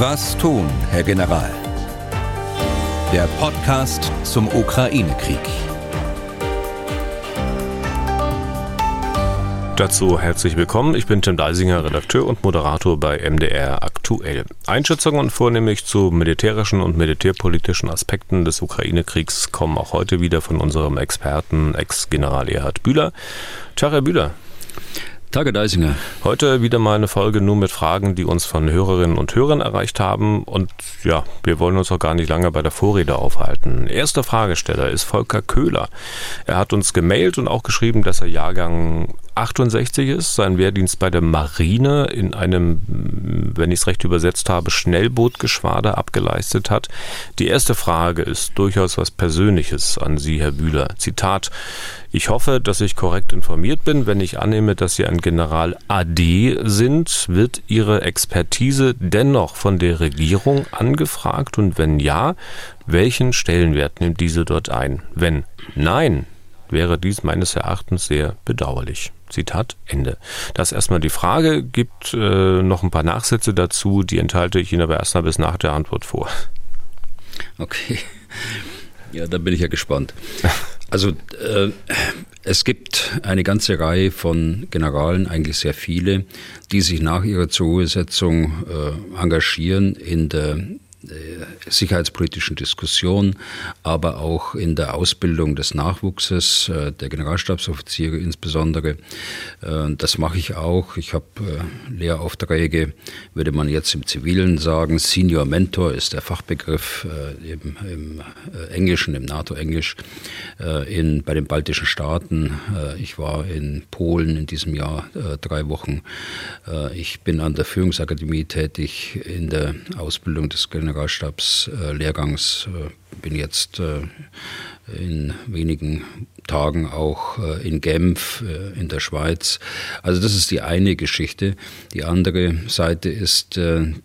Was tun, Herr General? Der Podcast zum Ukraine-Krieg. Dazu herzlich willkommen. Ich bin Tim Deisinger, Redakteur und Moderator bei MDR Aktuell. Einschätzungen vornehmlich zu militärischen und militärpolitischen Aspekten des Ukraine-Kriegs kommen auch heute wieder von unserem Experten, Ex-General Erhard Bühler. Tag, Herr Bühler. Tage Deisinger. Heute wieder mal eine Folge nur mit Fragen, die uns von Hörerinnen und Hörern erreicht haben. Und ja, wir wollen uns auch gar nicht lange bei der Vorrede aufhalten. Erster Fragesteller ist Volker Köhler. Er hat uns gemailt und auch geschrieben, dass er Jahrgang 68 ist, seinen Wehrdienst bei der Marine in einem, wenn ich es recht übersetzt habe, Schnellbootgeschwader abgeleistet hat. Die erste Frage ist durchaus was Persönliches an Sie, Herr Bühler. Zitat. Ich hoffe, dass ich korrekt informiert bin. Wenn ich annehme, dass Sie ein General AD sind, wird Ihre Expertise dennoch von der Regierung angefragt? Und wenn ja, welchen Stellenwert nimmt diese dort ein? Wenn nein, wäre dies meines Erachtens sehr bedauerlich. Zitat Ende. Das ist erstmal die Frage, gibt äh, noch ein paar Nachsätze dazu, die enthalte ich Ihnen aber erstmal bis nach der Antwort vor. Okay. Ja, da bin ich ja gespannt. Also äh, es gibt eine ganze Reihe von Generalen, eigentlich sehr viele, die sich nach ihrer Zuruhesetzung äh, engagieren in der sicherheitspolitischen Diskussion, aber auch in der Ausbildung des Nachwuchses, äh, der Generalstabsoffiziere insbesondere. Äh, das mache ich auch. Ich habe Lehraufträge, würde man jetzt im Zivilen sagen. Senior Mentor ist der Fachbegriff im, im Englischen, im NATO-Englisch, bei den baltischen Staaten. Ich war in Polen in diesem Jahr drei Wochen. Ich bin an der Führungsakademie tätig in der Ausbildung des Generalstabs Generalstabslehrgangs äh, bin jetzt äh, in wenigen Tagen auch äh, in Genf in der Schweiz. Also das ist die eine Geschichte. Die andere Seite ist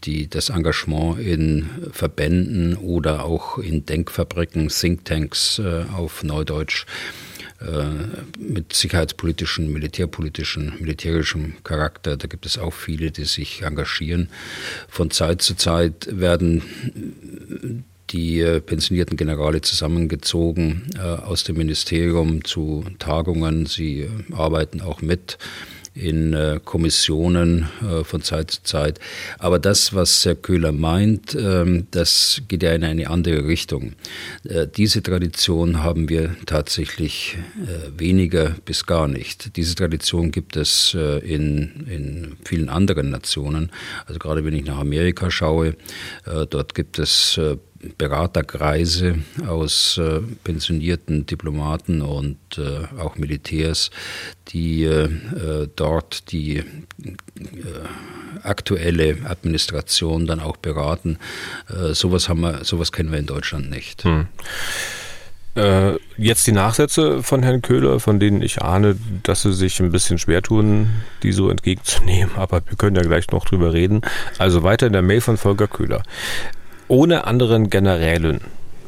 die, das Engagement in Verbänden oder auch in Denkfabriken, Thinktanks auf Neudeutsch mit sicherheitspolitischen, militärpolitischen, militärischem Charakter. Da gibt es auch viele, die sich engagieren. Von Zeit zu Zeit werden die äh, pensionierten Generale zusammengezogen äh, aus dem Ministerium zu Tagungen. Sie äh, arbeiten auch mit in äh, Kommissionen äh, von Zeit zu Zeit. Aber das, was Herr Köhler meint, ähm, das geht ja in eine andere Richtung. Äh, diese Tradition haben wir tatsächlich weniger bis gar nicht. Diese Tradition gibt es in, in vielen anderen Nationen. Also gerade wenn ich nach Amerika schaue, dort gibt es Beraterkreise aus äh, pensionierten Diplomaten und äh, auch Militärs, die äh, dort die aktuelle Administration dann auch beraten. Sowas haben wir, sowas kennen wir in Deutschland nicht. Hm. Jetzt die Nachsätze von Herrn Köhler, von denen ich ahne, dass sie sich ein bisschen schwer tun, die so entgegenzunehmen, aber wir können ja gleich noch drüber reden. Also weiter in der Mail von Volker Köhler ohne anderen Generälen,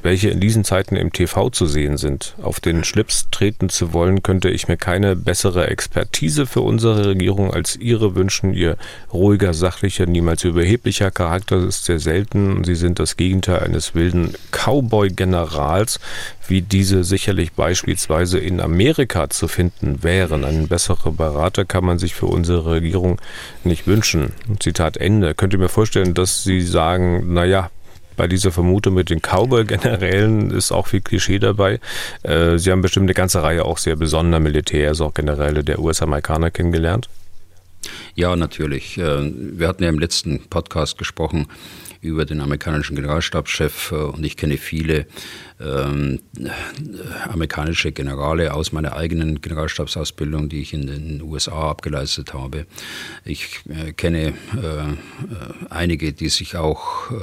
welche in diesen Zeiten im TV zu sehen sind, auf den Schlips treten zu wollen, könnte ich mir keine bessere Expertise für unsere Regierung als Ihre wünschen. Ihr ruhiger, sachlicher, niemals überheblicher Charakter ist sehr selten. Sie sind das Gegenteil eines wilden Cowboy-Generals, wie diese sicherlich beispielsweise in Amerika zu finden wären. Einen besseren Berater kann man sich für unsere Regierung nicht wünschen. Zitat Ende. Könnt ihr mir vorstellen, dass Sie sagen, naja, bei dieser Vermutung mit den Cowboy-Generälen ist auch viel Klischee dabei. Äh, Sie haben bestimmt eine ganze Reihe auch sehr besonderer Militärs, auch Generäle der US-Amerikaner kennengelernt. Ja, natürlich. Äh, wir hatten ja im letzten Podcast gesprochen über den amerikanischen Generalstabschef äh, und ich kenne viele ähm, amerikanische Generale aus meiner eigenen Generalstabsausbildung, die ich in den USA abgeleistet habe. Ich äh, kenne äh, einige, die sich auch äh,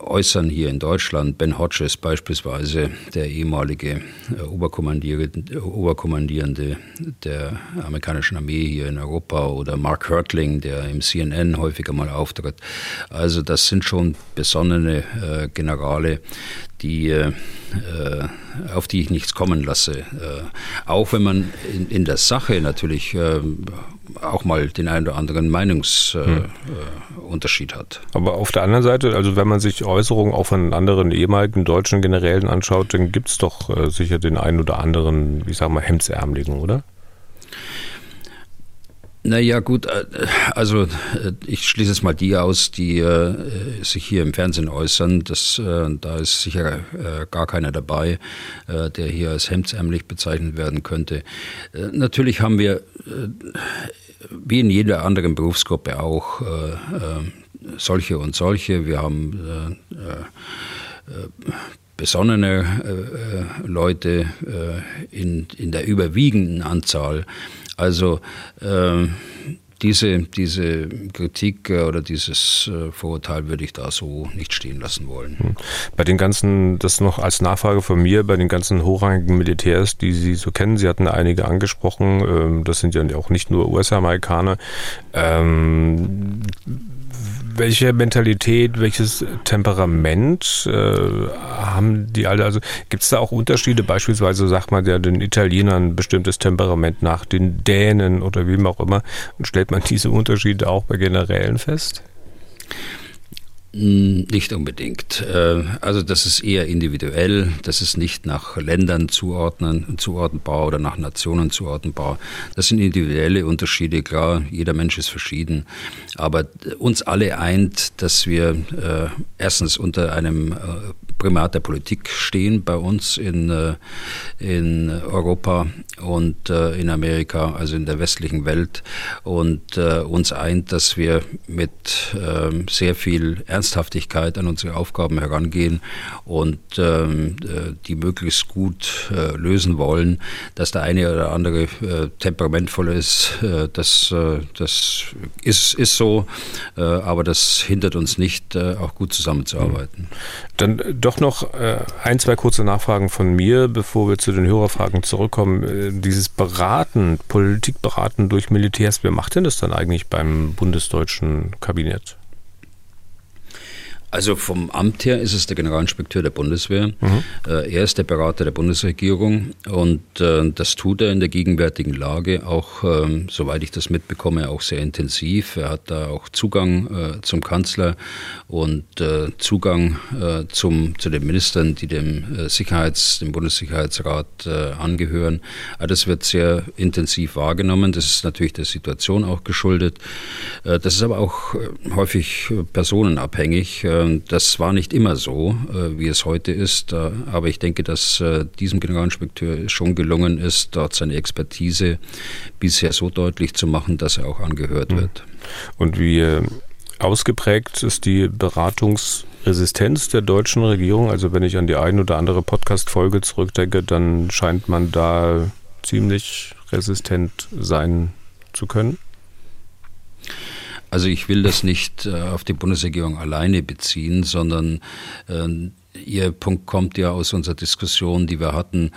äußern hier in Deutschland. Ben Hodges beispielsweise, der ehemalige äh, Oberkommandierende, Oberkommandierende der amerikanischen Armee hier in Europa oder Mark Hurtling, der im CNN häufiger mal auftritt. Also das sind schon besonnene äh, Generale, die, äh, auf die ich nichts kommen lasse. Äh, auch wenn man in, in, der Sache natürlich äh, auch mal den einen oder anderen Meinungsunterschied hm. hat. Aber auf der anderen Seite, also wenn man sich Äußerungen auch von anderen ehemaligen deutschen Generälen anschaut, dann gibt es doch äh, sicher den einen oder anderen, ich sag mal, Hemdsärmeligen, oder? Naja, gut, äh, also äh, ich schließe jetzt mal die aus, die äh, sich hier im Fernsehen äußern. Das, äh, da ist sicher äh, gar keiner dabei, äh, der hier als hemdsärmlich bezeichnet werden könnte. natürlich haben wir, wie in jeder anderen Berufsgruppe auch, solche und solche. Wir haben besonnene Leute in, in der überwiegenden Anzahl. Also äh, diese, diese Kritik äh, oder dieses äh, Vorurteil würde ich da so nicht stehen lassen wollen. Hm. Bei den ganzen, das noch als Nachfrage von mir, bei den ganzen hochrangigen Militärs, die Sie so kennen, Sie hatten einige angesprochen, ähm, das sind ja auch nicht nur US-Amerikaner. Ähm, welche Mentalität, welches Temperament äh, haben die alle? Also gibt es da auch Unterschiede? Beispielsweise sagt man ja den Italienern ein bestimmtes Temperament nach, den Dänen oder wem auch immer. Und stellt man diese Unterschiede auch bei Generälen fest? Nicht unbedingt. Äh, also das ist eher individuell, das ist nicht nach Ländern zuordnen, zuordnenbar oder nach Nationen zuordnenbar. Das sind individuelle Unterschiede, klar, jeder Mensch ist verschieden. Aber uns alle eint, dass wir äh, erstens unter einem äh, Primat der Politik stehen bei uns in, äh, in Europa und äh, in Amerika, also in der westlichen Welt. Und äh, uns eint, dass wir mit ähm, sehr viel Ernsthaftigkeit an unsere Aufgaben herangehen und ähm, die möglichst gut lösen wollen. Dass der eine oder andere temperamentvoll ist, das, das ist, ist so, aber das hindert uns nicht, auch gut zusammenzuarbeiten. Dann doch noch äh, ein, zwei kurze Nachfragen von mir, bevor wir zu den Hörerfragen zurückkommen. Äh, dieses Beraten, Politikberaten durch Militärs, wer macht denn das dann eigentlich beim bundesdeutschen Kabinett? Also vom Amt her ist es der Generalinspekteur der Bundeswehr. Mhm. Äh, er ist der Berater der Bundesregierung und äh, das tut er in der gegenwärtigen Lage auch, ähm, soweit ich das mitbekomme, auch sehr intensiv. Er hat da auch Zugang äh, zum Kanzler und Zugang zum, zu den Ministern, die dem Sicherheits-, dem Bundessicherheitsrat angehören. Das wird sehr intensiv wahrgenommen. Das ist natürlich der Situation auch geschuldet. Das ist aber auch häufig personenabhängig. Ähm, das war nicht immer so, äh, wie es heute ist, äh, aber ich denke, dass äh, diesem Generalinspekteur schon gelungen ist, dort seine Expertise bisher so deutlich zu machen, dass er auch angehört hm. wird. Und wie ausgeprägt ist die Beratungsresistenz der deutschen Regierung? Also wenn ich an die ein oder andere Podcast-Folge zurückdenke, dann scheint man da ziemlich resistent sein zu können. Also ich will das nicht äh, auf die Bundesregierung alleine beziehen, sondern äh, Ihr Punkt kommt ja aus unserer Diskussion, die wir hatten.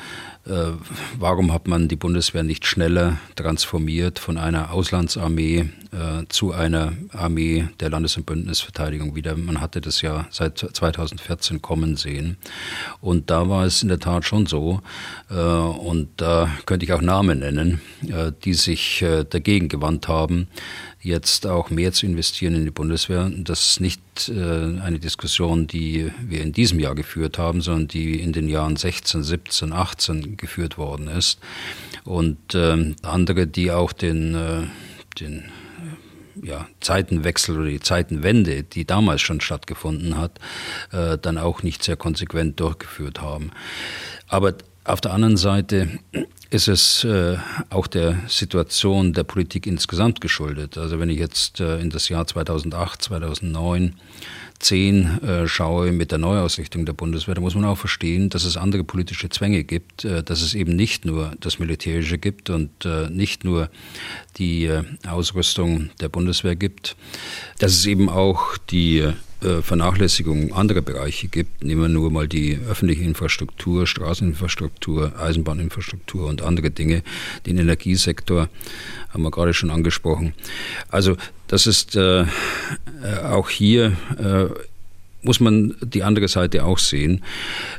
Äh, warum hat man die Bundeswehr nicht schneller transformiert von einer Auslandsarmee äh, zu einer Armee der Landes- und Bündnisverteidigung wieder? Man hatte das ja seit 2014 kommen sehen. Und da war es in der Tat schon so, äh, und da könnte ich auch Namen nennen, äh, die sich äh, dagegen gewandt haben, jetzt auch mehr zu investieren in die Bundeswehr. Das ist nicht äh, eine Diskussion, die wir in diesem Jahr geführt haben, sondern die in den Jahren 16, 17, 18 geführt worden ist. Und äh, andere, die auch den, äh, den äh, ja, Zeitenwechsel oder die Zeitenwende, die damals schon stattgefunden hat, äh, dann auch nicht sehr konsequent durchgeführt haben. Aber auf der anderen Seite ist es äh, auch der Situation der Politik insgesamt geschuldet. Also wenn ich jetzt äh, in das Jahr 2008, 2009, 10 äh, schaue mit der Neuausrichtung der Bundeswehr, da muss man auch verstehen, dass es andere politische Zwänge gibt, äh, dass es eben nicht nur das Militärische gibt und äh, nicht nur die äh, Ausrüstung der Bundeswehr gibt, dass es eben auch die äh, Vernachlässigung anderer Bereiche gibt. Nehmen wir nur mal die öffentliche Infrastruktur, Straßeninfrastruktur, Eisenbahninfrastruktur und andere Dinge. Den Energiesektor haben wir gerade schon angesprochen. Also das ist äh, auch hier äh, muss man die andere Seite auch sehen.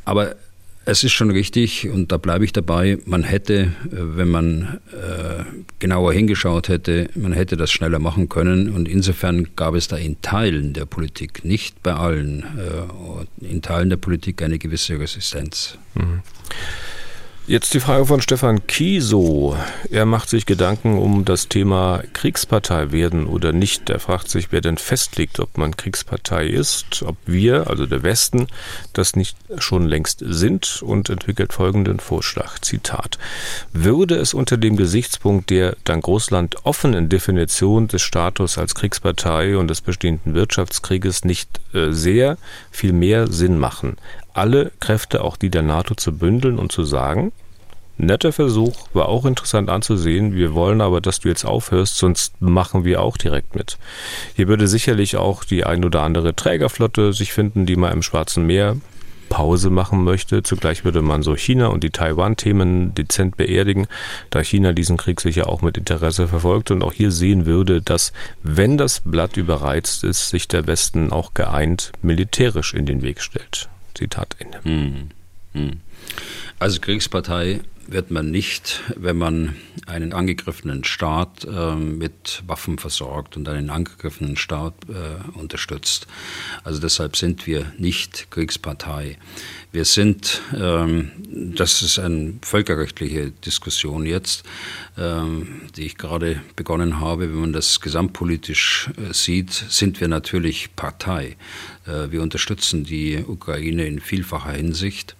Aber es ist schon richtig, und da bleibe ich dabei, man hätte, äh, wenn man äh, genauer hingeschaut hätte, man hätte das schneller machen können. Und insofern gab es da in Teilen der Politik, nicht bei allen, äh, in Teilen der Politik eine gewisse Resistenz. Mhm. Jetzt die Frage von Stefan Kieso. Er macht sich Gedanken um das Thema Kriegspartei werden oder nicht. Er fragt sich, wer denn festlegt, ob man Kriegspartei ist, ob wir, also der Westen, das nicht schon längst sind und entwickelt folgenden Vorschlag. Zitat. Würde es unter dem Gesichtspunkt der dank Russland offenen Definition des Status als Kriegspartei und des bestehenden Wirtschaftskrieges nicht äh, sehr viel mehr Sinn machen, alle Kräfte, auch die der NATO, zu bündeln und zu sagen, netter Versuch, war auch interessant anzusehen, wir wollen aber, dass du jetzt aufhörst, sonst machen wir auch direkt mit. Hier würde sicherlich auch die ein oder andere Trägerflotte sich finden, die mal im Schwarzen Meer Pause machen möchte. Zugleich würde man so China und die Taiwan-Themen dezent beerdigen, da China diesen Krieg sicher auch mit Interesse verfolgt und auch hier sehen würde, dass, wenn das Blatt überreizt ist, sich der Westen auch geeint militärisch in den Weg stellt. Zitat Ende. Hm. Hm. Also Kriegspartei wird man nicht, wenn man einen angegriffenen Staat äh, mit Waffen versorgt und einen angegriffenen Staat äh, unterstützt. Also deshalb sind wir nicht Kriegspartei. Wir sind, ähm, das ist eine völkerrechtliche Diskussion jetzt, ähm, die ich gerade begonnen habe. Wenn man das gesamtpolitisch äh, sieht, sind wir natürlich Partei. Äh, wir unterstützen die Ukraine in vielfacher Hinsicht.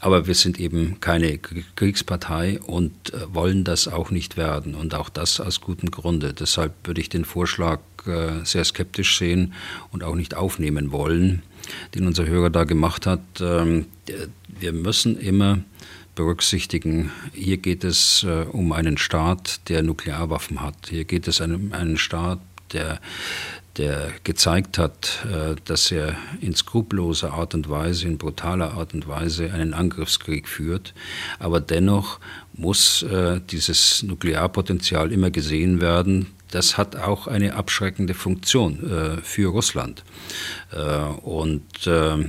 Aber wir sind eben keine Kriegspartei und äh, wollen das auch nicht werden. Und auch das aus gutem Grunde. Deshalb würde ich den Vorschlag äh, sehr skeptisch sehen und auch nicht aufnehmen wollen, den unser Hörer da gemacht hat. Ähm, wir müssen immer berücksichtigen, hier geht es äh, um einen Staat, der Nuklearwaffen hat. Hier geht es um einen Staat, der der gezeigt hat, äh, dass er in skrupelloser Art und Weise, in brutaler Art und Weise einen Angriffskrieg führt. Aber dennoch muss äh, dieses Nuklearpotenzial immer gesehen werden. Das hat auch eine abschreckende Funktion äh, für Russland. Und äh,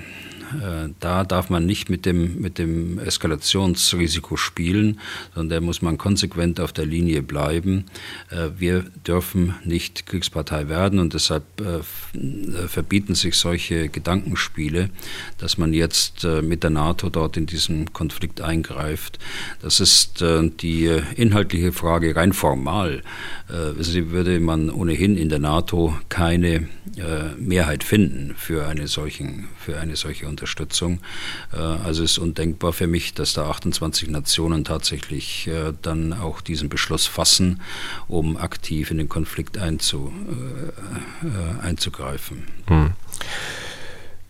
da darf man nicht mit dem, mit dem Eskalationsrisiko spielen, sondern da muss man konsequent auf der Linie bleiben. Äh, wir dürfen nicht Kriegspartei werden und deshalb äh, verbieten sich solche Gedankenspiele, dass man jetzt mit der NATO dort in diesen Konflikt eingreift. Das ist die inhaltliche Frage rein formal. Sie würde man ohnehin in der NATO keine Mehrheit finden für eine, solchen, für eine solche Unterstützung. Unterstützung. Äh, also es ist undenkbar für mich, dass da 28 Nationen tatsächlich äh, dann auch diesen Beschluss fassen, um aktiv in den Konflikt einzu, äh, einzugreifen. Hm.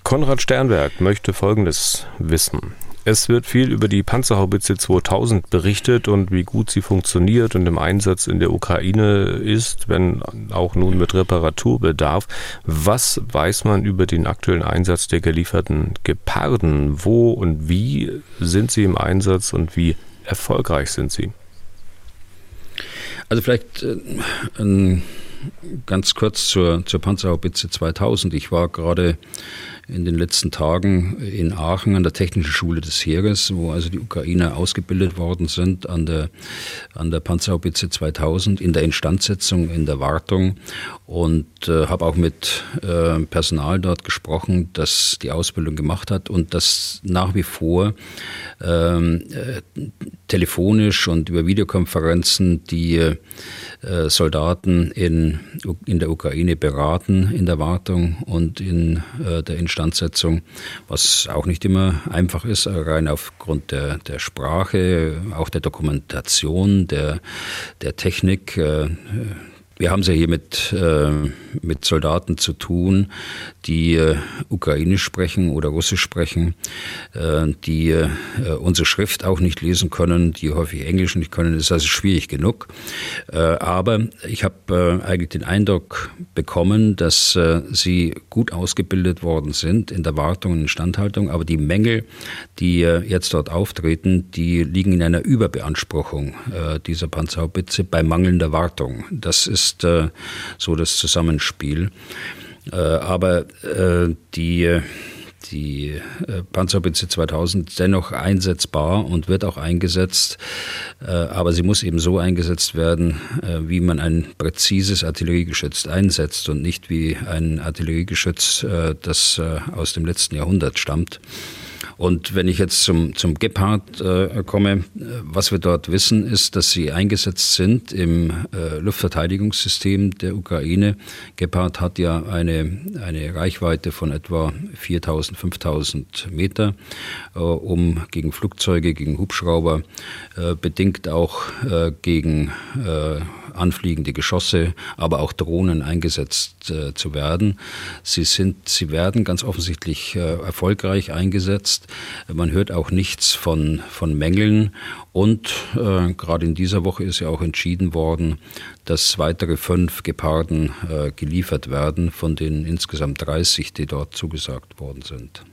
Konrad Sternberg möchte Folgendes wissen. Es wird viel über die Panzerhaubitze 2000 berichtet und wie gut sie funktioniert und im Einsatz in der Ukraine ist, wenn auch nun mit Reparaturbedarf. Was weiß man über den aktuellen Einsatz der gelieferten Geparden? Wo und wie sind sie im Einsatz und wie erfolgreich sind sie? Also vielleicht äh, ganz kurz zur, zur Panzerhaubitze 2000. Ich war gerade in den letzten Tagen in Aachen an der Technischen Schule des Heeres, wo also die Ukrainer ausgebildet worden sind an der, an der Panzerhaubitze 2000 in der Instandsetzung, in der Wartung. Und äh, habe auch mit äh, Personal dort gesprochen, das die Ausbildung gemacht hat und das nach wie vor ähm, äh, telefonisch und über Videokonferenzen die äh, Soldaten in, in der Ukraine beraten in der Wartung und in äh, der Instandsetzung Instandsetzung, was auch nicht immer einfach ist, rein aufgrund der, der Sprache, auch der Dokumentation, der, der Technik. Äh, wir haben es ja hier mit, äh, mit Soldaten zu tun, die äh, Ukrainisch sprechen oder Russisch sprechen, äh, die äh, unsere Schrift auch nicht lesen können, die häufig Englisch nicht können. Das ist also schwierig genug. Äh, aber ich habe äh, eigentlich den Eindruck bekommen, dass sie gut ausgebildet worden sind in der Wartung und Instandhaltung. Aber die Mängel, die jetzt dort auftreten, die liegen in einer Überbeanspruchung dieser Panzerhaubitze bei mangelnder Wartung. Das ist äh, so das Zusammenspiel. Äh, aber äh, die die äh, Panzerhaubitze 2000 dennoch einsetzbar und wird auch eingesetzt, äh, aber sie muss eben so eingesetzt werden, äh, wie man ein präzises Artilleriegeschütz einsetzt und nicht wie ein Artilleriegeschütz, äh, das äh, aus dem letzten Jahrhundert stammt. Und wenn ich jetzt zum, zum Gepard äh, komme, was wir dort wissen, ist, dass sie eingesetzt sind im äh, Luftverteidigungssystem der Ukraine. Gepard hat ja eine, eine Reichweite von etwa 4000, 5000 Meter, äh, um gegen Flugzeuge, gegen Hubschrauber, äh, bedingt auch äh, gegen äh, anfliegende Geschosse, aber auch Drohnen eingesetzt äh, zu werden. Sie sind, sie werden ganz offensichtlich äh, erfolgreich eingesetzt. Man hört auch nichts von, von Mängeln und äh, gerade in dieser Woche ist ja auch entschieden worden, dass weitere fünf Geparden äh, geliefert werden von den insgesamt 30, die dort zugesagt worden sind.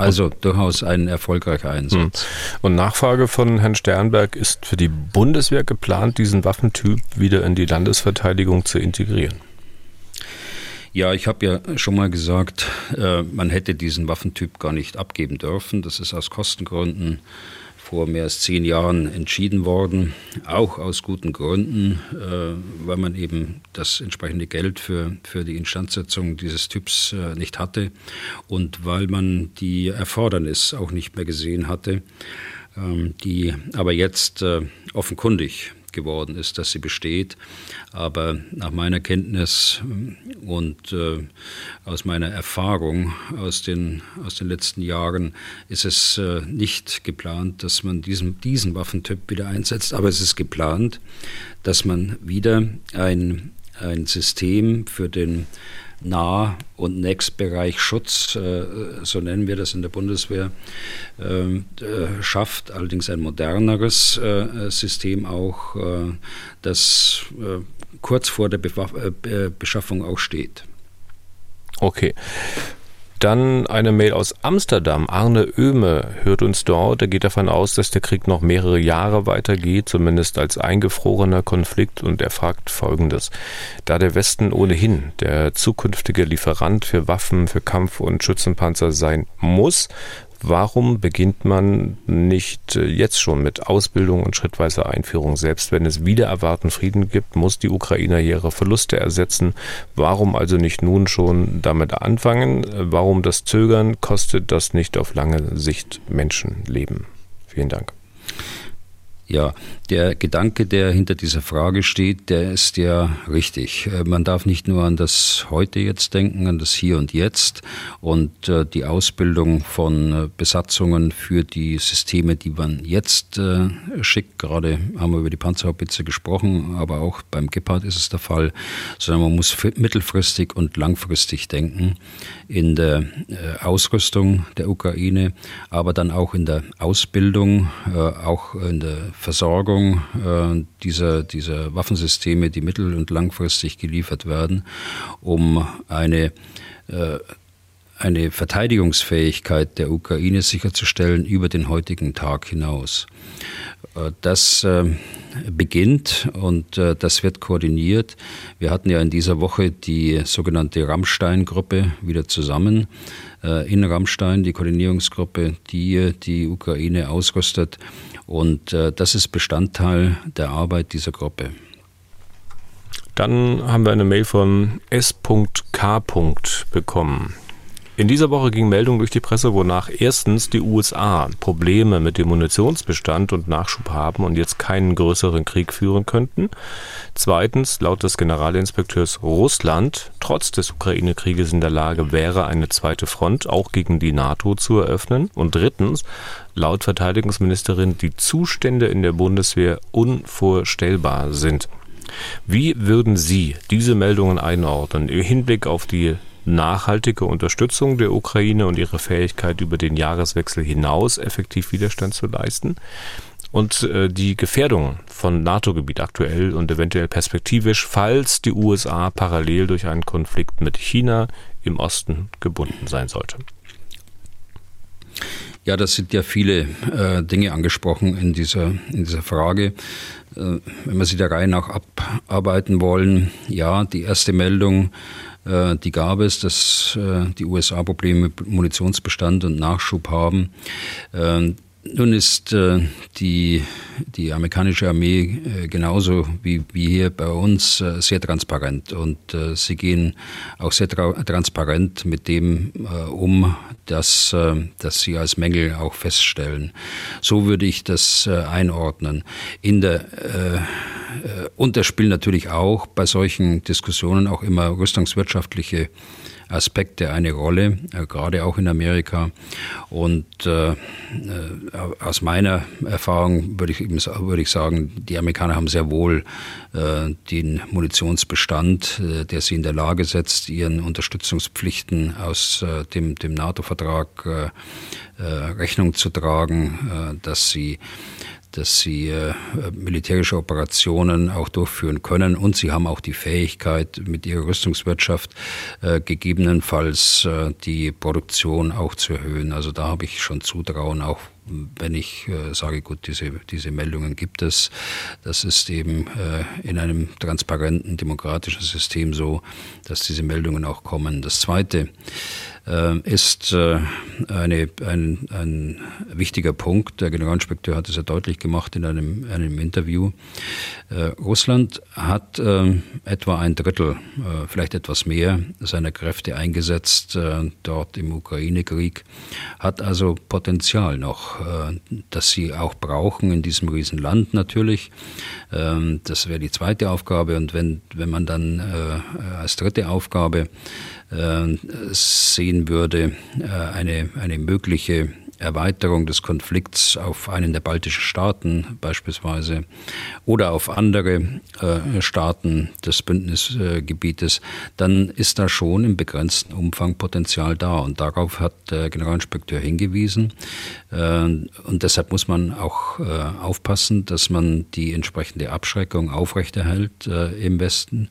Also durchaus ein erfolgreicher Einsatz. Hm. Und Nachfrage von Herrn Sternberg ist für die Bundeswehr geplant, diesen Waffentyp wieder in die Landesverteidigung zu integrieren. Ja, ich habe ja schon mal gesagt, äh, man hätte diesen Waffentyp gar nicht abgeben dürfen. Das ist aus Kostengründen vor mehr als zehn Jahren entschieden worden, auch aus guten Gründen, äh, weil man eben das entsprechende Geld für, für die Instandsetzung dieses Typs äh, nicht hatte und weil man die Erfordernis auch nicht mehr gesehen hatte, ähm, die aber jetzt äh, offenkundig geworden ist, dass sie besteht. Aber nach meiner Kenntnis äh, und äh, aus meiner Erfahrung aus den, aus den letzten Jahren ist es äh, nicht geplant, dass man diesen, diesen Waffentyp wieder einsetzt, aber es ist geplant, dass man wieder ein, ein System für den Nah- und Next-Bereich Schutz, äh, so nennen wir das in der Bundeswehr, ähm, äh, schafft. Allerdings ein moderneres äh, System auch, das kurz vor der Beschaffung auch steht. Okay. Dann eine Mail aus Amsterdam. Arne Oehme hört uns dort. Er geht davon aus, dass der Krieg noch mehrere Jahre weitergeht, zumindest als eingefrorener Konflikt. Und er fragt Folgendes. Da der Westen ohnehin der zukünftige Lieferant für Waffen, für Kampf- und Schützenpanzer sein muss, Warum beginnt man nicht äh, jetzt schon mit Ausbildung und schrittweiser Einführung? Selbst wenn es wieder erwarten Frieden gibt, muss die Ukrainer ihre Verluste ersetzen. Warum also nicht nun schon damit anfangen? Warum das Zögern? Kostet das nicht auf lange Sicht Menschenleben? Vielen Dank. Ja, der Gedanke, der hinter dieser Frage steht, der ist ja richtig. Äh, man darf nicht nur an das Heute jetzt denken, an das Hier und Jetzt und äh, die Ausbildung von äh, Besatzungen für die Systeme, die man jetzt schickt. Gerade haben wir über die Panzerhaubitze gesprochen, aber auch beim Gepard ist es der Fall, sondern man muss mittelfristig und langfristig denken in der Ausrüstung der Ukraine, aber dann auch in der Ausbildung, auch in der Versorgung äh, dieser, dieser Waffensysteme, die mittel- und langfristig geliefert werden, um eine äh, eine Verteidigungsfähigkeit der Ukraine sicherzustellen über den heutigen Tag hinaus. Äh, das äh, beginnt und äh, das wird koordiniert. Wir hatten ja in dieser Woche die sogenannte Rammstein-Gruppe wieder zusammen in Rammstein, die Koordinierungsgruppe, die die Ukraine ausrüstet und das ist Bestandteil der Arbeit dieser Gruppe. Dann haben wir eine Mail von S.K. bekommen. In dieser Woche ging Meldung durch die Presse, wonach erstens die USA Probleme mit dem Munitionsbestand und Nachschub haben und jetzt keinen größeren Krieg führen könnten. Zweitens, laut des Generalinspekteurs Russland trotz des Ukraine-Krieges in der Lage wäre, eine zweite Front auch gegen die NATO zu eröffnen. Und drittens, laut Verteidigungsministerin die Zustände in der Bundeswehr unvorstellbar sind. Wie würden Sie diese Meldungen einordnen im Hinblick auf die nachhaltige Unterstützung der Ukraine und ihre Fähigkeit über den Jahreswechsel hinaus effektiv Widerstand zu leisten und äh, die Gefährdung von NATO-Gebiet aktuell und eventuell perspektivisch, falls die USA parallel durch einen Konflikt mit China im Osten gebunden sein sollte. Ja, das sind ja viele äh, Dinge angesprochen in dieser, in dieser Frage. Äh, wenn wir sie der Reihe nach abarbeiten wollen, ja, die erste Meldung, äh, die gab es, dass äh, die USA Probleme mit Munitionsbestand und Nachschub haben. Nun ist äh, die, die amerikanische Armee äh, genauso wie, wie hier bei uns äh, sehr transparent und äh, sie gehen auch sehr tra transparent mit dem äh, um, dass, äh, dass sie als Mängel auch feststellen. So würde ich das einordnen. In der, und das spielt natürlich auch bei solchen Diskussionen auch immer rüstungswirtschaftliche Aspekte eine Rolle, äh, gerade auch in Amerika. Und äh, äh, aus meiner Erfahrung würde ich, würde ich sagen, die Amerikaner haben sehr wohl den Munitionsbestand, der sie in der Lage setzt, ihren Unterstützungspflichten aus dem, dem NATO-Vertrag Rechnung zu tragen, dass sie dass sie äh, militärische Operationen auch durchführen können und sie haben auch die Fähigkeit, mit ihrer Rüstungswirtschaft äh, gegebenenfalls äh, die Produktion auch zu erhöhen. Also da habe ich schon Zutrauen, auch wenn ich sage, gut, diese, diese Meldungen gibt es. Das ist eben in einem transparenten, demokratischen System so, dass diese Meldungen auch kommen. Das Zweite, ist äh, eine, ein, ein wichtiger Punkt. Der Generalinspekteur hat es ja deutlich gemacht in einem, einem Interview. Äh, Russland hat etwa ein Drittel, vielleicht etwas mehr seiner Kräfte eingesetzt dort im Ukraine-Krieg, hat also Potenzial noch, das sie auch brauchen in diesem Riesenland natürlich. Ähm, das wäre die zweite Aufgabe. Und wenn, wenn man dann als dritte Aufgabe äh, sehen würde, äh, eine, eine mögliche Erweiterung des Konflikts auf einen der baltischen Staaten beispielsweise oder auf andere äh, Staaten des Bündnisgebietes, dann ist da schon im begrenzten Umfang Potenzial da. Und darauf hat der Generalinspekteur hingewiesen. Äh, und deshalb muss man auch äh, aufpassen, dass man die entsprechende Abschreckung aufrechterhält äh, im Westen,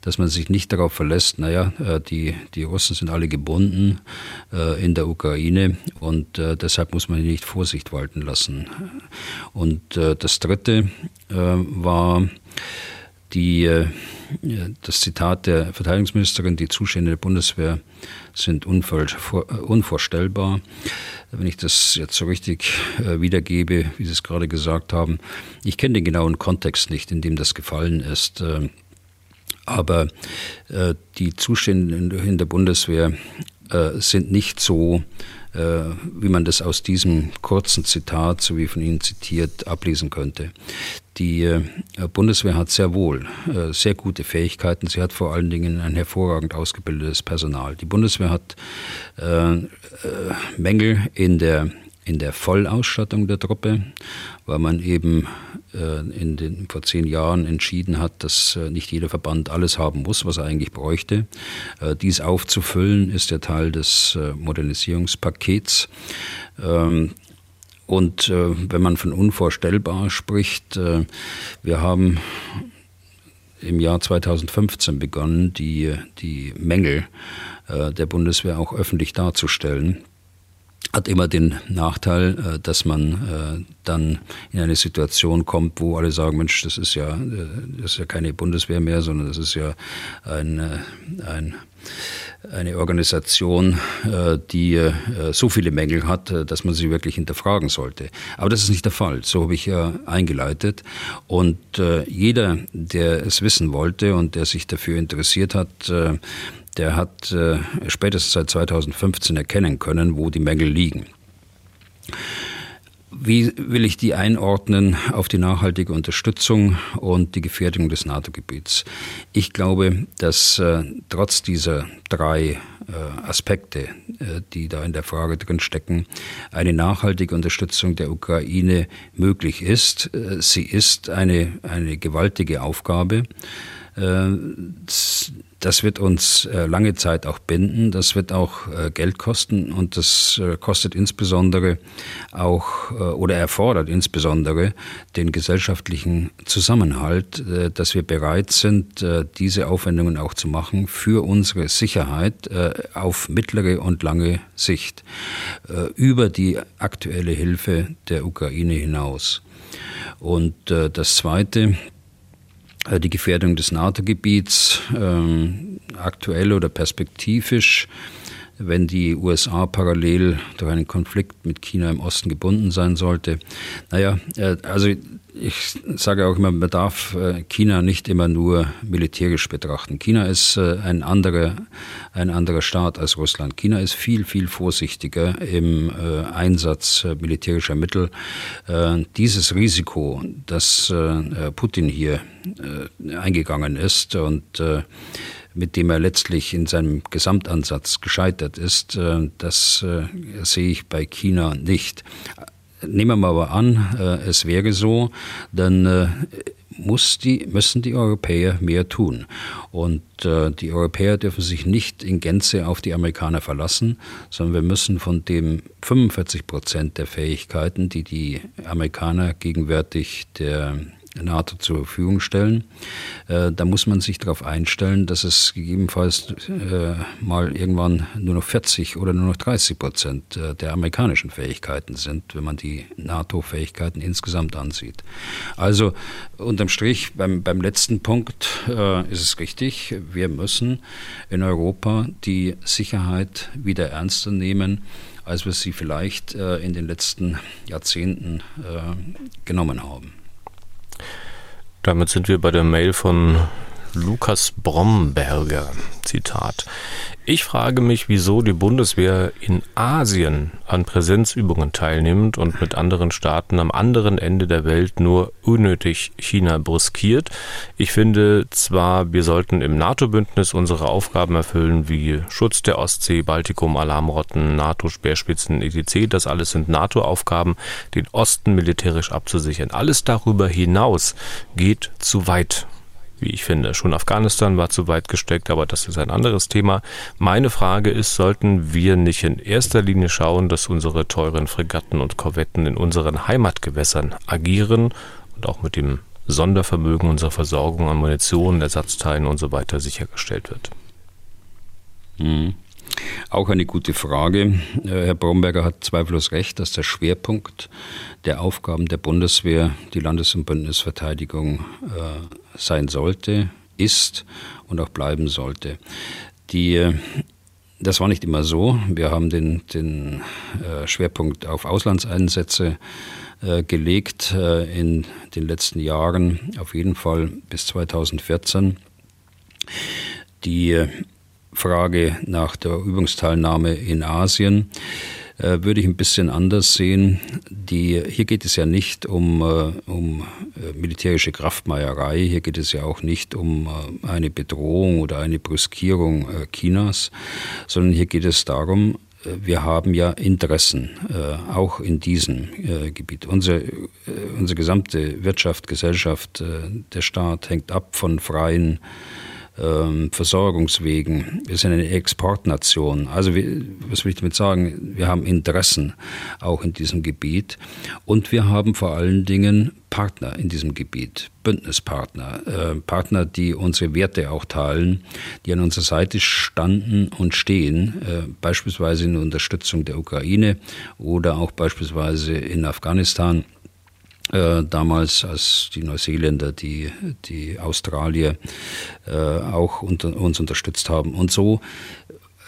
dass man sich nicht darauf verlässt, naja, äh, die, die Russen sind alle gebunden äh, in der Ukraine und das deshalb muss man hier nicht Vorsicht walten lassen. Und äh, das Dritte äh, war die, äh, das Zitat der Verteidigungsministerin, die Zustände der Bundeswehr sind unvorstellbar. Wenn ich das jetzt so richtig äh, wiedergebe, wie Sie es gerade gesagt haben, ich kenne den genauen Kontext nicht, in dem das gefallen ist. Äh, aber äh, die Zustände in der Bundeswehr sind nicht so, äh, wie man das aus diesem kurzen Zitat, so wie von Ihnen zitiert, ablesen könnte. Die äh, Bundeswehr hat sehr wohl äh, sehr gute Fähigkeiten. Sie hat vor allen Dingen ein hervorragend ausgebildetes Personal. Die Bundeswehr hat Mängel in der in der Vollausstattung der Truppe, weil man eben äh, in den, vor zehn Jahren entschieden hat, dass äh, nicht jeder Verband alles haben muss, was er eigentlich bräuchte. Äh, dies aufzufüllen ist der Teil des Modernisierungspakets. Ähm, und wenn man von unvorstellbar spricht, wir haben im Jahr 2015 begonnen, die, die Mängel der Bundeswehr auch öffentlich darzustellen hat immer den Nachteil, äh, dass man äh, dann in eine Situation kommt, wo alle sagen, Mensch, das ist ja, äh, das ist ja keine Bundeswehr mehr, sondern das ist ja ein, ein eine Organisation, die so viele Mängel hat, dass man sie wirklich hinterfragen sollte. Aber das ist nicht der Fall. So habe ich ja eingeleitet. Und jeder, der es wissen wollte und der sich dafür interessiert hat, der hat äh, spätestens seit 2015 erkennen können, wo die Mängel liegen. Wie will ich die einordnen auf die nachhaltige Unterstützung und die Gefährdung des NATO-Gebiets? Ich glaube, dass äh, trotz dieser drei äh, Aspekte, äh, die da in der Frage drin stecken, eine nachhaltige Unterstützung der Ukraine möglich ist. Äh, sie ist eine, eine gewaltige Aufgabe. Das wird uns äh, lange Zeit auch binden, das wird auch äh, Geld kosten und das äh, kostet insbesondere auch oder erfordert insbesondere den gesellschaftlichen Zusammenhalt, dass wir bereit sind, diese Aufwendungen auch zu machen für unsere Sicherheit auf mittlere und lange Sicht über die aktuelle Hilfe der Ukraine hinaus. Und das Zweite, die Gefährdung des NATO-Gebiets ähm, aktuell oder perspektivisch, wenn die USA parallel durch einen Konflikt mit China im Osten gebunden sein sollte. Naja, äh, also ich sage auch immer, man darf äh, China nicht immer nur militärisch betrachten. China ist äh, ein anderer, ein anderer Staat als Russland. China ist viel, viel vorsichtiger im Einsatz militärischer Mittel. Dieses Risiko, das Putin hier eingegangen ist und mit dem er letztlich in seinem Gesamtansatz gescheitert ist, das sehe ich bei China nicht. Nehmen wir mal aber an, äh, es wäre so, dann äh, muss die, müssen die Europäer mehr tun. Und äh, die Europäer dürfen sich nicht in Gänze auf die Amerikaner verlassen, sondern wir müssen von dem 45 Prozent der Fähigkeiten, die die Amerikaner gegenwärtig der NATO zur Verfügung stellen. Äh, da muss man sich darauf einstellen, dass es gegebenenfalls äh, mal irgendwann nur noch 40 oder nur noch 30 Prozent äh, der amerikanischen Fähigkeiten sind, wenn man die NATO-Fähigkeiten insgesamt ansieht. Also unterm Strich beim, beim letzten Punkt ist es richtig, wir müssen in Europa die Sicherheit wieder ernster nehmen als wir sie vielleicht in den letzten Jahrzehnten genommen haben. Damit sind wir bei der Mail von Lukas Bromberger. Zitat. Ich frage mich, wieso die Bundeswehr in Asien an Präsenzübungen teilnimmt und mit anderen Staaten am anderen Ende der Welt nur unnötig China bruskiert. Ich finde zwar, wir sollten im NATO-Bündnis unsere Aufgaben erfüllen, wie Schutz der Ostsee, Baltikum, Alarmrotten, NATO-Speerspitzen, etc. Das alles sind NATO-Aufgaben, den Osten militärisch abzusichern. Alles darüber hinaus geht zu weit wie ich finde. Schon Afghanistan war zu weit gesteckt, aber das ist ein anderes Thema. Meine Frage ist, sollten wir nicht in erster Linie schauen, dass unsere teuren Fregatten und Korvetten in unseren Heimatgewässern agieren und auch mit dem Sondervermögen unserer Versorgung an Munition, Ersatzteilen und so weiter sichergestellt wird? Mhm. Auch eine gute Frage. Äh, Herr Bromberger hat zweifellos recht, dass der Schwerpunkt der Aufgaben der Bundeswehr die Landes- und Bündnisverteidigung äh, sein sollte, ist und auch bleiben sollte. Die, äh, das war nicht immer so. Wir haben den, den äh, Schwerpunkt auf Auslandseinsätze äh, gelegt äh, in den letzten Jahren, auf jeden Fall bis 2014. Die Frage nach der Übungsteilnahme in Asien äh, würde ich ein bisschen anders sehen. Die, hier geht es ja nicht um, äh, um äh, militärische Kraftmeierei, hier geht es ja auch nicht um eine Bedrohung oder eine Brüskierung Chinas, sondern hier geht es darum, wir haben ja Interessen, auch in diesem Gebiet. Unsere, unsere gesamte Wirtschaft, Gesellschaft, der Staat hängt ab von freien Versorgungswegen. Wir sind eine Exportnation. Also wir, was will ich damit sagen? Wir haben Interessen auch in diesem Gebiet und wir haben vor allen Dingen Partner in diesem Gebiet, Bündnispartner, äh, Partner, die unsere Werte auch teilen, die an unserer Seite standen und stehen, äh, beispielsweise in der Unterstützung der Ukraine oder auch beispielsweise in Afghanistan äh, damals, als die Neuseeländer, die, die Australier äh, auch unter, uns unterstützt haben. Und so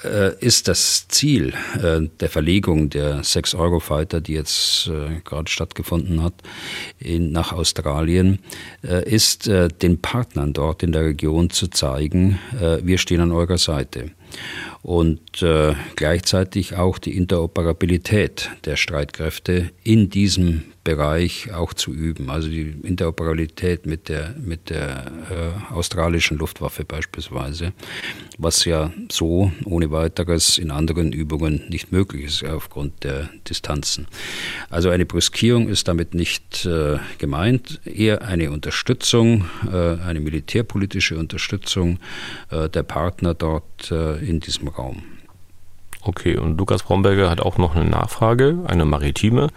äh, ist das Ziel äh, der Verlegung der sechs Eurofighter, die jetzt gerade stattgefunden hat, in, nach Australien, ist den Partnern dort in der Region zu zeigen, wir stehen an eurer Seite. Und äh, gleichzeitig auch die Interoperabilität der Streitkräfte in diesem Bereich auch zu üben. Also die Interoperabilität mit der, mit der äh, australischen Luftwaffe beispielsweise, was ja so ohne weiteres in anderen Übungen nicht möglich ist aufgrund der Distanzen. Also eine Brüskierung ist damit nicht äh, gemeint, eher eine Unterstützung, äh, eine militärpolitische Unterstützung äh, der Partner dort äh, in diesem Raum. Okay, und Lukas Bromberger hat auch noch eine Nachfrage, eine maritime.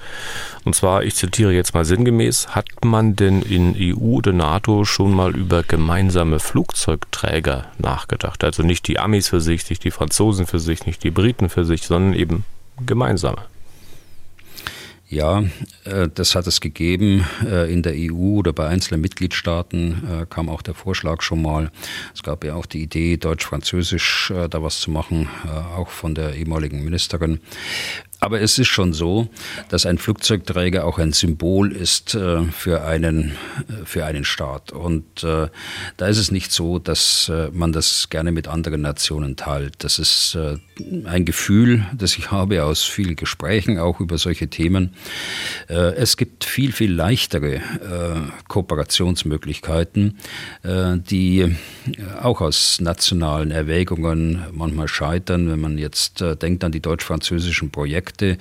Und zwar, ich zitiere jetzt mal sinngemäß, hat man denn in EU oder NATO schon mal über gemeinsame Flugzeugträger nachgedacht? Also nicht die Amis für sich, nicht die Franzosen für sich, nicht die Briten für sich, sondern eben gemeinsame. Ja, äh, das hat es gegeben. Äh, in der EU oder bei einzelnen Mitgliedstaaten äh, kam auch der Vorschlag schon mal. Es gab ja auch die Idee, deutsch-französisch da was zu machen, auch von der ehemaligen Ministerin. Aber es ist schon so, dass ein Flugzeugträger auch ein Symbol ist äh, für, einen, äh, für einen Staat. Und äh, da ist es nicht so, dass äh, man das gerne mit anderen Nationen teilt. Das ist äh, ein Gefühl, das ich habe aus vielen Gesprächen auch über solche Themen. Äh, es gibt viel, viel leichtere Kooperationsmöglichkeiten, die auch aus nationalen Erwägungen manchmal scheitern. Wenn man jetzt denkt an die deutsch-französischen Projekte, Projekte,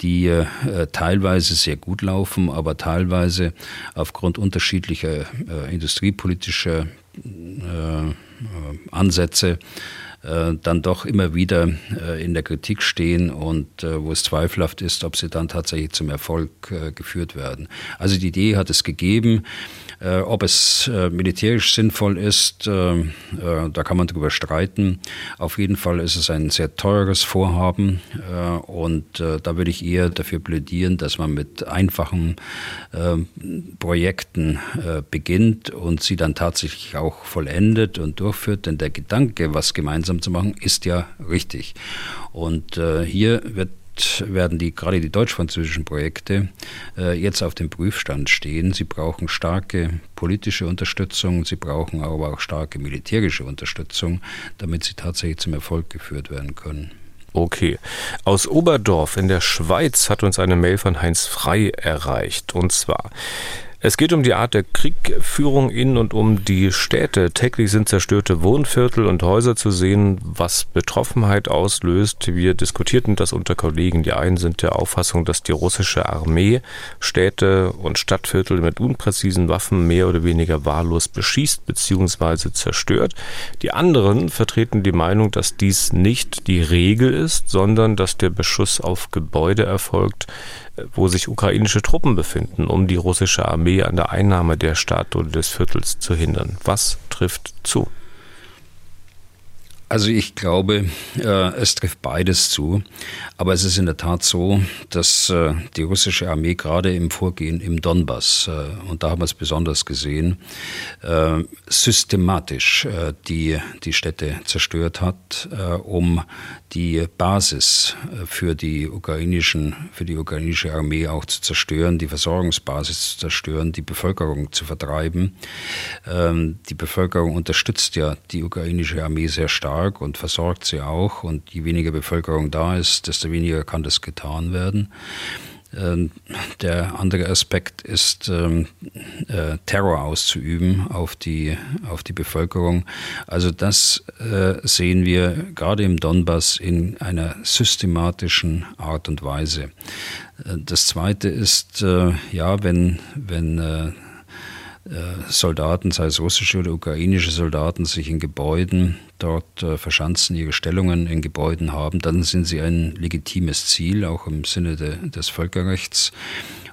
die äh, teilweise sehr gut laufen, aber teilweise aufgrund unterschiedlicher äh, industriepolitischer äh, Ansätze dann doch immer wieder äh, in der Kritik stehen und äh, wo es zweifelhaft ist, ob sie dann tatsächlich zum Erfolg geführt werden. Also die Idee hat es gegeben. Äh, ob es äh, militärisch sinnvoll ist, äh, da kann man darüber streiten. Auf jeden Fall ist es ein sehr teures Vorhaben und da würde ich eher dafür plädieren, dass man mit einfachen Projekten beginnt und sie dann tatsächlich auch vollendet und durchführt. Denn der Gedanke, was gemeinsam zu machen, ist ja richtig. Und hier wird werden die, gerade die deutsch-französischen Projekte äh, jetzt auf dem Prüfstand stehen. Sie brauchen starke politische Unterstützung, sie brauchen aber auch starke militärische Unterstützung, damit sie tatsächlich zum Erfolg geführt werden können. Okay. Aus Oberdorf in der Schweiz hat uns eine Mail von Heinz Frei erreicht. Und zwar, es geht um die Art der Kriegführung in und um die Städte. Täglich sind zerstörte Wohnviertel und Häuser zu sehen, was Betroffenheit auslöst. Wir diskutierten das unter Kollegen. Die einen sind der Auffassung, dass die russische Armee Städte und Stadtviertel mit unpräzisen Waffen mehr oder weniger wahllos beschießt bzw. zerstört. Die anderen vertreten die Meinung, dass dies nicht die Regel ist, sondern dass der Beschuss auf Gebäude erfolgt, wo sich ukrainische Truppen befinden, um die russische Armee an der Einnahme der Stadt oder des Viertels zu hindern. Was trifft zu? Also ich glaube, äh, es trifft beides zu. Aber es ist in der Tat so, dass äh, die russische Armee gerade im Vorgehen im Donbass, äh, und da haben wir es besonders gesehen, systematisch die, die Städte zerstört hat, um die Basis für die ukrainischen, für die ukrainische Armee auch zu zerstören, die Versorgungsbasis zu zerstören, die Bevölkerung zu vertreiben. Ähm, die Bevölkerung unterstützt ja die ukrainische Armee sehr stark und versorgt sie auch. Und je weniger Bevölkerung da ist, desto weniger kann das getan werden. Ähm, der andere Aspekt ist, ähm, äh, Terror auszuüben auf die, auf die Bevölkerung. Also das äh, sehen wir gerade im Donbass in einer systematischen Art und Weise. Äh, das Zweite ist, ja, wenn, wenn Soldaten, sei es russische oder ukrainische Soldaten, sich in Gebäuden dort äh, verschanzen, ihre Stellungen in Gebäuden haben, dann sind sie ein legitimes Ziel, auch im Sinne de, des Völkerrechts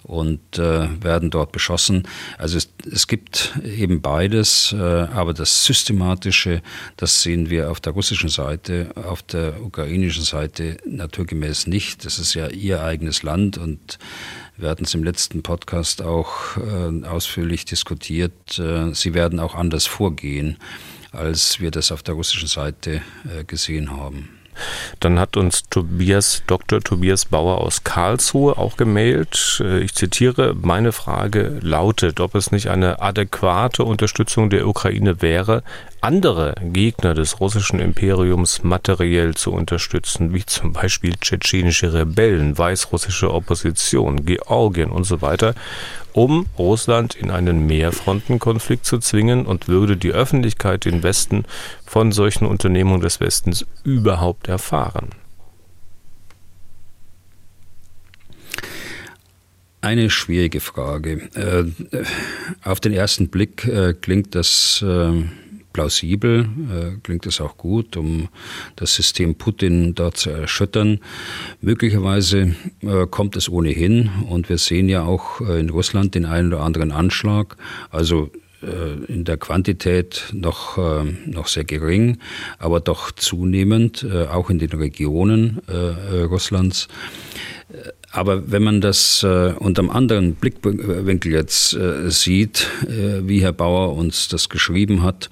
und äh, werden dort beschossen. Also es, es gibt eben beides, äh, aber das Systematische, das sehen wir auf der russischen Seite, auf der ukrainischen Seite naturgemäß nicht. Das ist ja ihr eigenes Land und wir hatten es im letzten Podcast auch äh, ausführlich diskutiert. Äh, sie werden auch anders vorgehen, als wir das auf der russischen Seite äh, gesehen haben. Dann hat uns Tobias, Dr. Tobias Bauer aus Karlsruhe auch gemailt. Äh, ich zitiere, meine Frage lautet, ob es nicht eine adäquate Unterstützung der Ukraine wäre, andere Gegner des russischen Imperiums materiell zu unterstützen, wie zum Beispiel tschetschenische Rebellen, weißrussische Opposition, Georgien und so weiter, um Russland in einen Mehrfrontenkonflikt zu zwingen und würde die Öffentlichkeit den Westen von solchen Unternehmungen des Westens überhaupt erfahren? Eine schwierige Frage. Äh, auf den ersten Blick äh, klingt das äh, plausibel, äh, klingt es auch gut, um das System Putin da zu erschüttern. Möglicherweise äh, kommt es ohnehin und wir sehen ja auch äh, in Russland den einen oder anderen Anschlag. Also äh, in der Quantität noch, äh, noch sehr gering, aber doch zunehmend, auch in den Regionen Russlands. Aber wenn man das äh, unter einem anderen Blickwinkel jetzt äh, sieht, äh, wie Herr Bauer uns das geschrieben hat,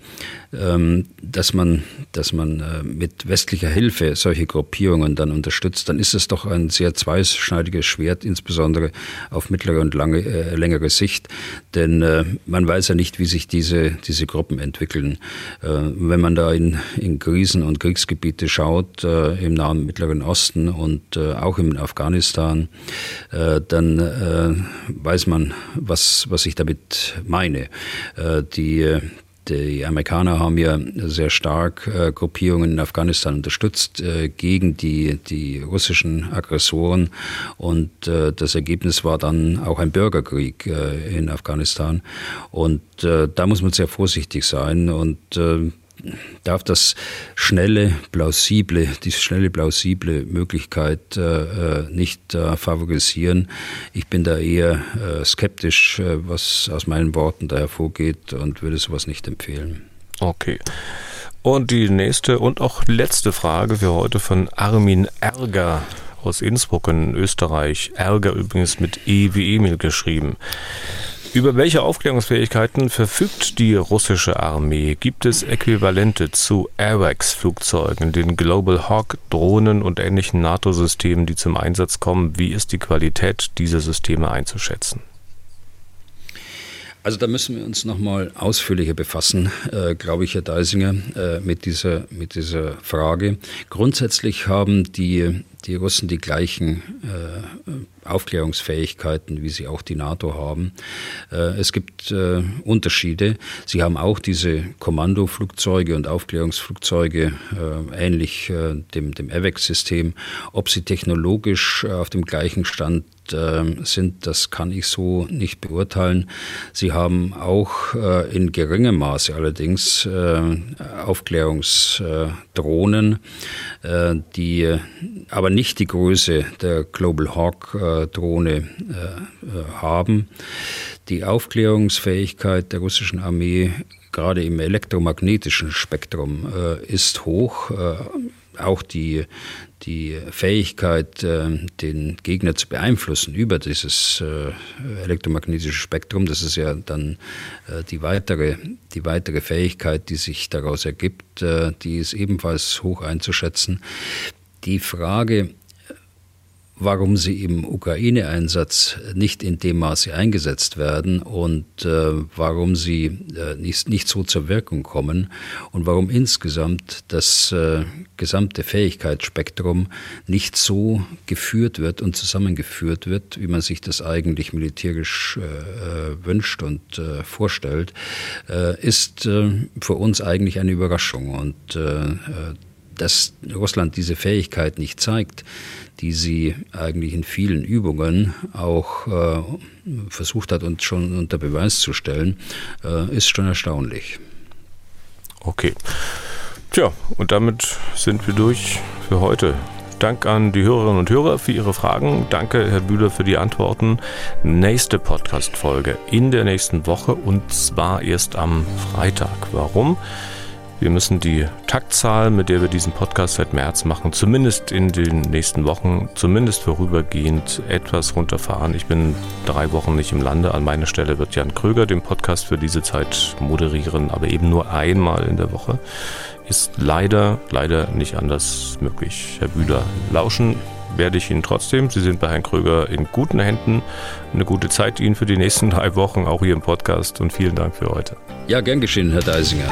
ähm, dass man, dass man äh, mit westlicher Hilfe solche Gruppierungen dann unterstützt, dann ist es doch ein sehr zweischneidiges Schwert, insbesondere auf mittlere und lange, äh, längere Sicht. Denn äh, man weiß ja nicht, wie sich diese, diese Gruppen entwickeln. Äh, wenn man da in, in Krisen- und Kriegsgebiete schaut, äh, im Nahen Mittleren Osten und äh, auch in Afghanistan, dann weiß man, was, was ich damit meine. die die Amerikaner haben ja sehr stark äh, Gruppierungen in Afghanistan unterstützt äh, gegen die, die russischen Aggressoren. Und äh, das Ergebnis war dann auch ein Bürgerkrieg äh, in Afghanistan. Und äh, da muss man sehr vorsichtig sein. Und äh, darf das schnelle, plausible, die schnelle, plausible Möglichkeit äh, äh, nicht äh, favorisieren. Ich bin da eher äh, skeptisch, äh, was aus meinen Worten da hervorgeht und würde sowas nicht empfehlen. Okay. Und die nächste und auch letzte Frage für heute von Armin Ärger aus Innsbruck in Österreich. Ärger übrigens mit E wie Emil geschrieben. Über welche Aufklärungsfähigkeiten verfügt die russische Armee? Gibt es Äquivalente zu AWACS-Flugzeugen, den Global Hawk, Drohnen und ähnlichen NATO-Systemen, die zum Einsatz kommen? Wie ist die Qualität dieser Systeme einzuschätzen? Also da müssen wir uns nochmal ausführlicher befassen, äh, glaube ich, Herr Deisinger, äh, mit, dieser, mit dieser Frage. Grundsätzlich haben die, die Russen die gleichen äh, Aufklärungsfähigkeiten, wie sie auch die NATO haben. Äh, es gibt äh, Unterschiede. Sie haben auch diese Kommandoflugzeuge und Aufklärungsflugzeuge, äh, ähnlich dem, dem AVEX-System. Ob sie technologisch auf dem gleichen Stand sind, das kann ich so nicht beurteilen. Sie haben auch in geringem Maße allerdings Aufklärungsdrohnen, die aber nicht die Größe der Global Hawk Drohne äh, äh, haben. Die Aufklärungsfähigkeit der russischen Armee gerade im elektromagnetischen Spektrum äh, ist hoch. auch die, die Fähigkeit, den Gegner zu beeinflussen über dieses elektromagnetische Spektrum, das ist ja dann die weitere, die weitere Fähigkeit, die sich daraus ergibt, die ist ebenfalls hoch einzuschätzen. Die Frage, warum sie im Ukraine-Einsatz nicht in dem Maße eingesetzt werden und äh, warum sie äh, nicht, nicht so zur Wirkung kommen und warum insgesamt das äh, gesamte Fähigkeitsspektrum nicht so geführt wird und zusammengeführt wird, wie man sich das eigentlich militärisch äh, äh, wünscht und äh, vorstellt, ist für uns eigentlich eine Überraschung und dass Russland diese Fähigkeit nicht zeigt, die sie eigentlich in vielen Übungen auch äh, versucht hat und schon unter Beweis zu stellen, äh, ist schon erstaunlich. Okay. Tja, und damit sind wir durch für heute. Dank an die Hörerinnen und Hörer für Ihre Fragen. Danke, Herr Bühler, für die Antworten. Nächste Podcast-Folge in der nächsten Woche und zwar erst am Freitag. Warum? Wir müssen die Taktzahl, mit der wir diesen Podcast seit März machen, zumindest in den nächsten Wochen, zumindest vorübergehend etwas runterfahren. Ich bin drei Wochen nicht im Lande. An meiner Stelle wird Jan Kröger den Podcast für diese Zeit moderieren, aber eben nur einmal in der Woche. ist leider, leider nicht anders möglich. Herr Bühler, lauschen werde ich Ihnen trotzdem. Sie sind bei Herrn Kröger in guten Händen. Eine gute Zeit Ihnen für die nächsten drei Wochen, auch hier im Podcast und vielen Dank für heute. Ja, gern geschehen, Herr Deisinger.